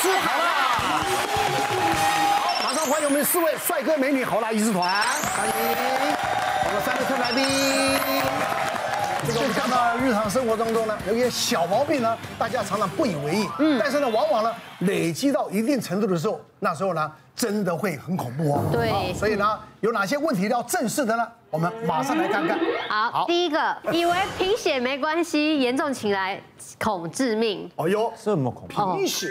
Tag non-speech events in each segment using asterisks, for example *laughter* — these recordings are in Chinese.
师好啦，好，马上欢迎我们四位帅哥美女好啦仪式团，欢迎我们三位特来宾。这个我们看到日常生活当中呢，有一些小毛病呢，大家常常不以为意，嗯，但是呢，往往呢累积到一定程度的时候，那时候呢，真的会很恐怖哦。对，所以呢，有哪些问题要正视的呢？我们马上来看看。好，好第一个，以为贫血没关系，严重起来恐致命。哦哟，这么恐怖？贫血。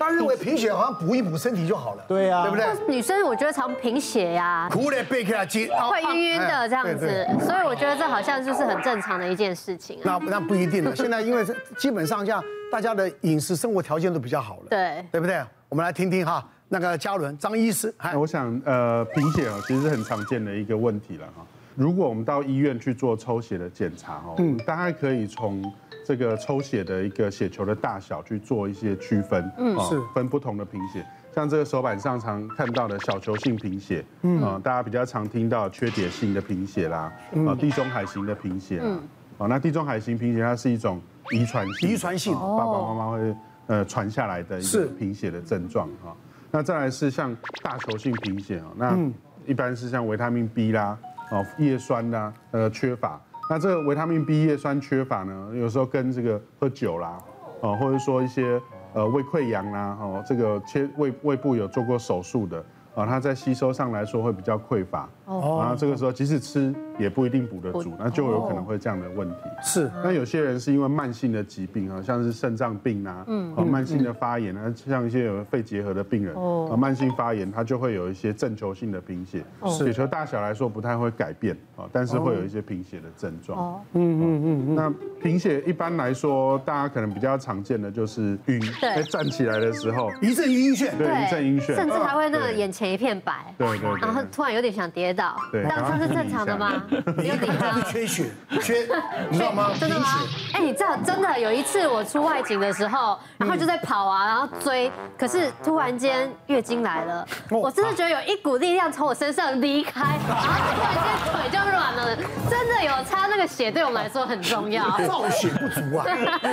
他认为贫血好像补一补身体就好了，对呀，对不对？女生我觉得常贫血呀，苦的背起来筋，会晕晕的这样子，所以我觉得这好像就是很正常的一件事情。那那不一定了，现在因为基本上像大家的饮食生活条件都比较好了，对，对不对？我们来听听哈，那个嘉伦张医师，我想呃贫血啊其实是很常见的一个问题了哈。如果我们到医院去做抽血的检查哦，嗯，大概可以从。这个抽血的一个血球的大小去做一些区分，嗯，是。分不同的贫血，像这个手板上常看到的小球性贫血，嗯，啊，大家比较常听到缺铁性的贫血啦，啊，地中海型的贫血，嗯，啊，那地中海型贫血它是一种遗传性，遗传性，爸爸妈妈会呃传下来的一个贫血的症状啊，那再来是像大球性贫血啊，那一般是像维他命 B 啦，哦，叶酸啦，呃，缺乏。那这个维他命 B 叶酸缺乏呢，有时候跟这个喝酒啦，哦，或者说一些呃胃溃疡啦，哦，这个切胃胃部有做过手术的。啊，它在吸收上来说会比较匮乏，哦，然后这个时候即使吃也不一定补得足，那就有可能会这样的问题。是，那有些人是因为慢性的疾病啊，像是肾脏病啊，嗯，慢性的发炎啊，像一些有肺结核的病人，哦，慢性发炎，他就会有一些正球性的贫血，血球大小来说不太会改变啊，但是会有一些贫血的症状。哦，嗯嗯嗯，那贫血一般来说，大家可能比较常见的就是晕，在站起来的时候一阵晕眩，对，一阵晕眩，甚至还会那个眼前。前一片白，对对，对，然后突然有点想跌倒，这样这是正常的吗？你有点像缺血，缺，你知道吗？真的吗？哎，你知道真的有一次我出外景的时候，然后就在跑啊，然后追，可是突然间月经来了，我真的觉得有一股力量从我身上离开，然后突然间腿就软了，真的有差那个血对我们来说很重要，*laughs* 造血不足啊，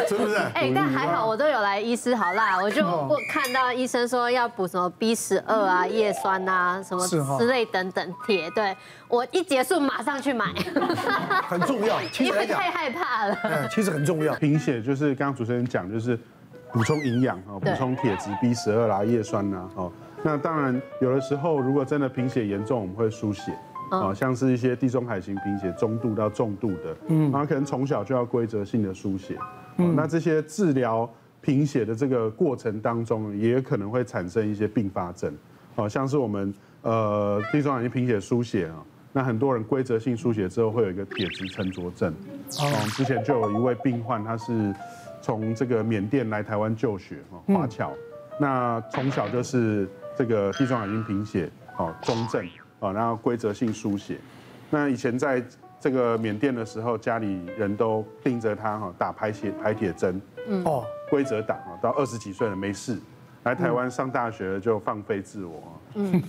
是不是？哎，但还好我都有来医师好辣，我就我看到医生说要补什么 B 十二啊叶。酸啊，什么之类等等铁，对我一结束马上去买，很重要，*laughs* 因为太害怕了。其实很重要。贫血就是刚刚主持人讲，就是补充营养啊，补充铁质 B 十二啦、叶酸呐，哦，那当然有的时候如果真的贫血严重，我们会输血，啊，像是一些地中海型贫血，中度到重度的，嗯，然后可能从小就要规则性的输血，嗯，那这些治疗贫血的这个过程当中，也可能会产生一些并发症。好像是我们呃地中海型贫血输血啊，那很多人规则性输血之后会有一个铁质沉着症。哦，之前就有一位病患，他是从这个缅甸来台湾就学啊，华侨，那从小就是这个地中海型贫血哦中症啊，然后规则性书写。那以前在这个缅甸的时候，家里人都盯着他哈打排血排铁针，嗯哦，规则打啊，到二十几岁了没事。来台湾上大学就放飞自我，嗯，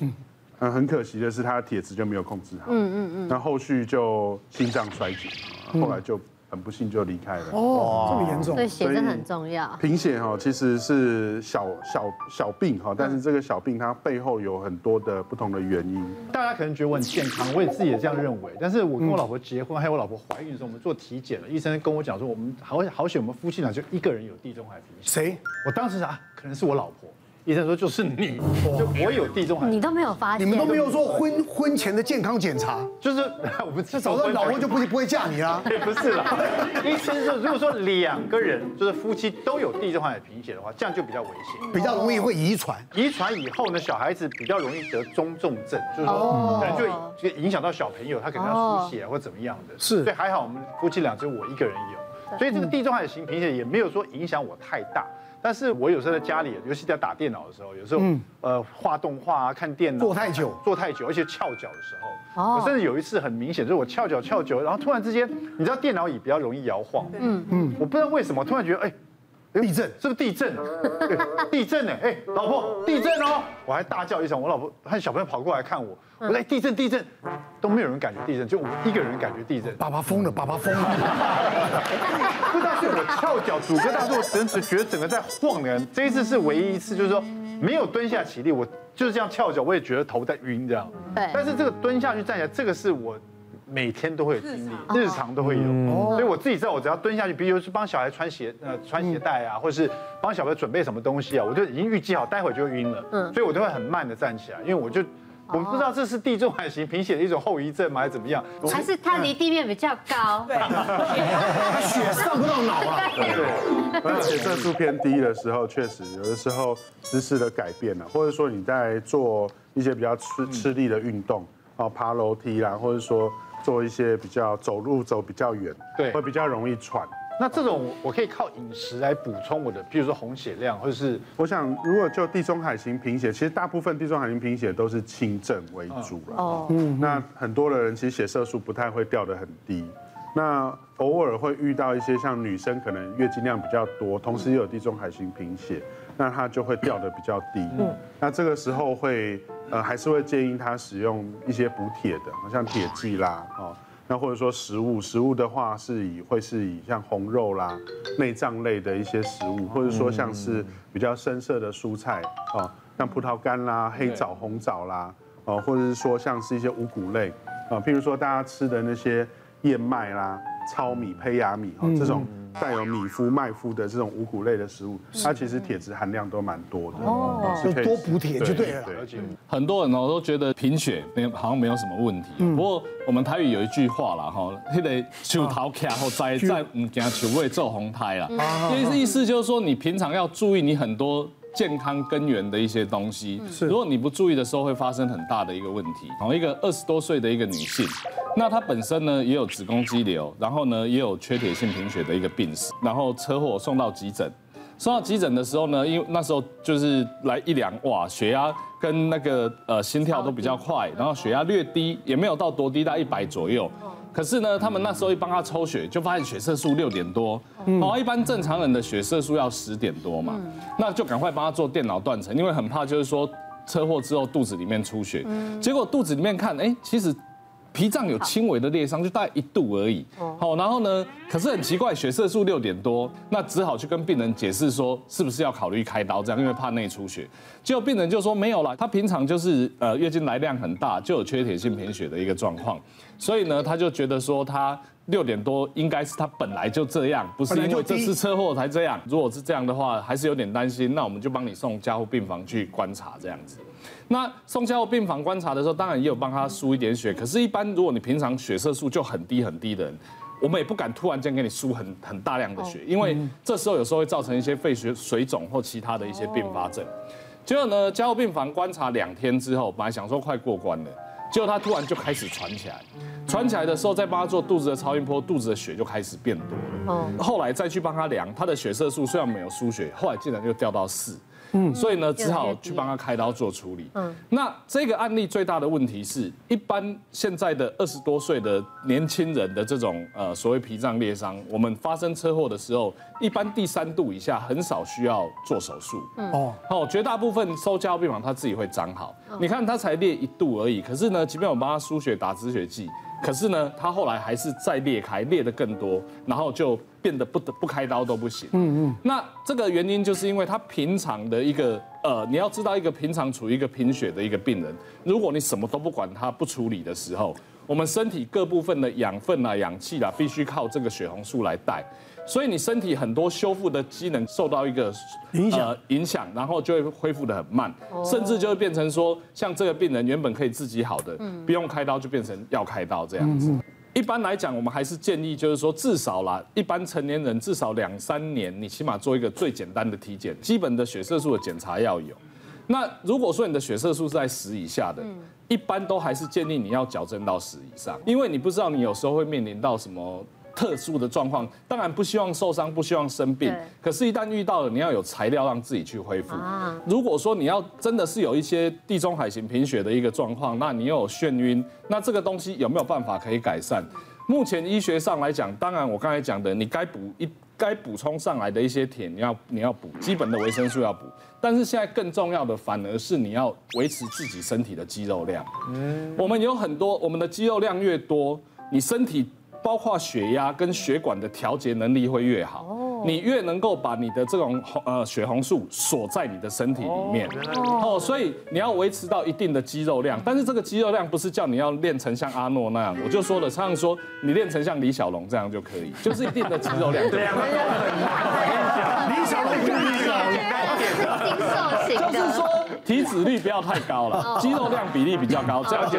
嗯，很可惜的是他的铁质就没有控制好，嗯嗯嗯，那后续就心脏衰竭，后来就。很不幸就离开了哦，这么严重，所以血真的很重要。贫血哈其实是小小小病哈，但是这个小病它背后有很多的不同的原因。大家可能觉得我很健康，我也自己也这样认为。但是我跟我老婆结婚，还有我老婆怀孕的时候，我们做体检了，医生跟我讲说，我们好好险，我们夫妻俩就一个人有地中海贫血。谁？我当时啊，可能是我老婆。医生说就是你，就我有地中海，你都没有发现，你们都没有做婚婚前的健康检查，就是 *laughs* 我们这早知道。老婆就不会不会嫁你啊，*laughs* 也不是啦。医生说，如果说两个人就是夫妻都有地中海贫血的话，这样就比较危险，比较容易会遗传，遗传以后呢，小孩子比较容易得中重症，就是说可能就影响到小朋友，他可能要输血或怎么样的。是，所以还好我们夫妻俩只有我一个人有，所以这个地中海型贫血也没有说影响我太大。但是我有时候在家里，尤其在打电脑的时候，有时候呃画动画啊、看电脑坐太久，坐太久，而且翘脚的时候，哦，甚至有一次很明显，就是我翘脚翘久，然后突然之间，你知道电脑椅比较容易摇晃，嗯。嗯，我不知道为什么，突然觉得哎，地震，是不是地震？*laughs* 地震呢？哎，老婆，地震哦！我还大叫一声，我老婆和小朋友跑过来看我，我说地震，地震，都没有人感觉地震，就我一个人感觉地震。爸爸疯了，爸爸疯了！不知道是我翘脚，主歌大作，只只觉得整个在晃的。这一次是唯一一次，就是说没有蹲下起立，我就是这样翘脚，我也觉得头在晕这样。对。但是这个蹲下去站起来，这个是我。每天都会有经历，日常都会有，所以我自己知道，我只要蹲下去，比如是帮小孩穿鞋，呃，穿鞋带啊，或是帮小孩准备什么东西啊，我就已经预计好，待会就会晕了，嗯，所以我都会很慢的站起来，因为我就，我不知道这是地中海型贫血的一种后遗症吗，还是怎么样？还是它离地面比较高，对，血上不到脑啊，对，而且血色素偏低的时候，确实有的时候姿势的改变了，或者说你在做一些比较吃吃力的运动，哦，爬楼梯啦，或者说。做一些比较走路走比较远，对，会比较容易喘。那这种我可以靠饮食来补充我的，比如说红血量，或者是我想，如果就地中海型贫血，其实大部分地中海型贫血都是轻症为主了。哦，嗯，那很多的人其实血色素不太会掉得很低。那偶尔会遇到一些像女生可能月经量比较多，同时也有地中海型贫血，那它就会掉的比较低。嗯，那这个时候会。呃，还是会建议他使用一些补铁的，好像铁剂啦，哦，那或者说食物，食物的话是以会是以像红肉啦、内脏类的一些食物，或者说像是比较深色的蔬菜，哦，像葡萄干啦、黑枣、红枣啦，哦，或者是说像是一些五谷类，啊，譬如说大家吃的那些燕麦啦、糙米、胚芽米，哦，这种。带有米麸、麦麸的这种五谷类的食物，它其实铁质含量都蛮多的。哦，所以多补铁就对了。而且很多人哦都觉得贫血没有好像没有什么问题。不过我们台语有一句话啦哈，那个树头卡后栽在唔惊树尾做红胎啦，意思意思就是说你平常要注意你很多。健康根源的一些东西，如果你不注意的时候，会发生很大的一个问题。然后一个二十多岁的一个女性，那他本身呢也有子宫肌瘤，然后呢也有缺铁性贫血的一个病史，然后车祸送到急诊，送到急诊的时候呢，因为那时候就是来一量，哇，血压跟那个呃心跳都比较快，然后血压略低，也没有到多低，到一百左右。可是呢，他们那时候一帮他抽血，就发现血色素六点多，哦，一般正常人的血色素要十点多嘛，那就赶快帮他做电脑断层，因为很怕就是说车祸之后肚子里面出血，结果肚子里面看，哎，其实。脾脏有轻微的裂伤，就大概一度而已。好，然后呢，可是很奇怪，血色素六点多，那只好去跟病人解释说，是不是要考虑开刀这样，因为怕内出血。结果病人就说没有啦，他平常就是呃月经来量很大，就有缺铁性贫血的一个状况，所以呢，他就觉得说他六点多应该是他本来就这样，不是因为这次车祸才这样。如果是这样的话，还是有点担心，那我们就帮你送加护病房去观察这样子。那送加护病房观察的时候，当然也有帮他输一点血。可是，一般如果你平常血色素就很低很低的人，我们也不敢突然间给你输很很大量的血，因为这时候有时候会造成一些肺血水肿或其他的一些并发症。结果呢，加护病房观察两天之后，本来想说快过关了，结果他突然就开始喘起来，喘起来的时候再帮他做肚子的超音波，肚子的血就开始变多了。后来再去帮他量，他的血色素虽然没有输血，后来竟然又掉到四。嗯，所以呢，只好去帮他开刀做处理。嗯，那这个案例最大的问题是，一般现在的二十多岁的年轻人的这种呃所谓脾脏裂伤，我们发生车祸的时候，一般第三度以下很少需要做手术。哦，好，绝大部分收加护病房他自己会长好。你看他才裂一度而已，可是呢，即便我帮他输血打止血剂。可是呢，他后来还是再裂开，裂得更多，然后就变得不得不开刀都不行。嗯嗯。那这个原因就是因为他平常的一个呃，你要知道一个平常处于一个贫血的一个病人，如果你什么都不管他不处理的时候，我们身体各部分的养分啊、氧气啊，必须靠这个血红素来带。所以你身体很多修复的机能受到一个影响，影响，然后就会恢复的很慢，甚至就会变成说，像这个病人原本可以自己好的，不用开刀就变成要开刀这样子。一般来讲，我们还是建议就是说，至少啦，一般成年人至少两三年，你起码做一个最简单的体检，基本的血色素的检查要有。那如果说你的血色素是在十以下的，一般都还是建议你要矫正到十以上，因为你不知道你有时候会面临到什么。特殊的状况，当然不希望受伤，不希望生病。可是，一旦遇到了，你要有材料让自己去恢复。如果说你要真的是有一些地中海型贫血的一个状况，那你又有眩晕，那这个东西有没有办法可以改善？目前医学上来讲，当然我刚才讲的，你该补一该补充上来的一些铁，你要你要补，基本的维生素要补。但是现在更重要的，反而是你要维持自己身体的肌肉量。嗯，我们有很多，我们的肌肉量越多，你身体包括血压跟血管的调节能力会越好。你越能够把你的这种呃血红素锁在你的身体里面，哦，所以你要维持到一定的肌肉量，但是这个肌肉量不是叫你要练成像阿诺那样，我就说了，常常说你练成像李小龙这样就可以，就是一定的肌肉量。*laughs* 对呀，*laughs* 李小龙不是李小龙，*laughs* 就是说。体脂率不要太高了，肌肉量比例比较高，这样就。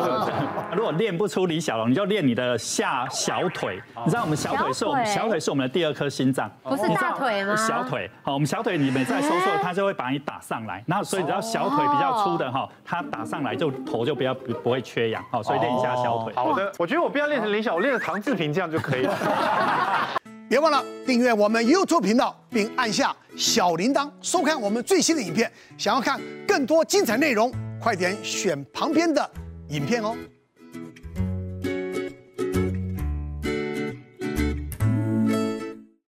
如果练不出李小龙，你就练你的下小腿。你知道我们小腿是我们小腿是我们的第二颗心脏，不是大腿吗？小腿，好，我们小腿你们在收缩，它就会把你打上来。然后所以只要小腿比较粗的哈，它打上来就头就不要不会缺氧。好，所以练一下小腿。好的，我觉得我不要练成李小龙，我练成唐志平这样就可以了。*laughs* 别忘了订阅我们 YouTube 频道，并按下小铃铛，收看我们最新的影片。想要看更多精彩内容，快点选旁边的影片哦。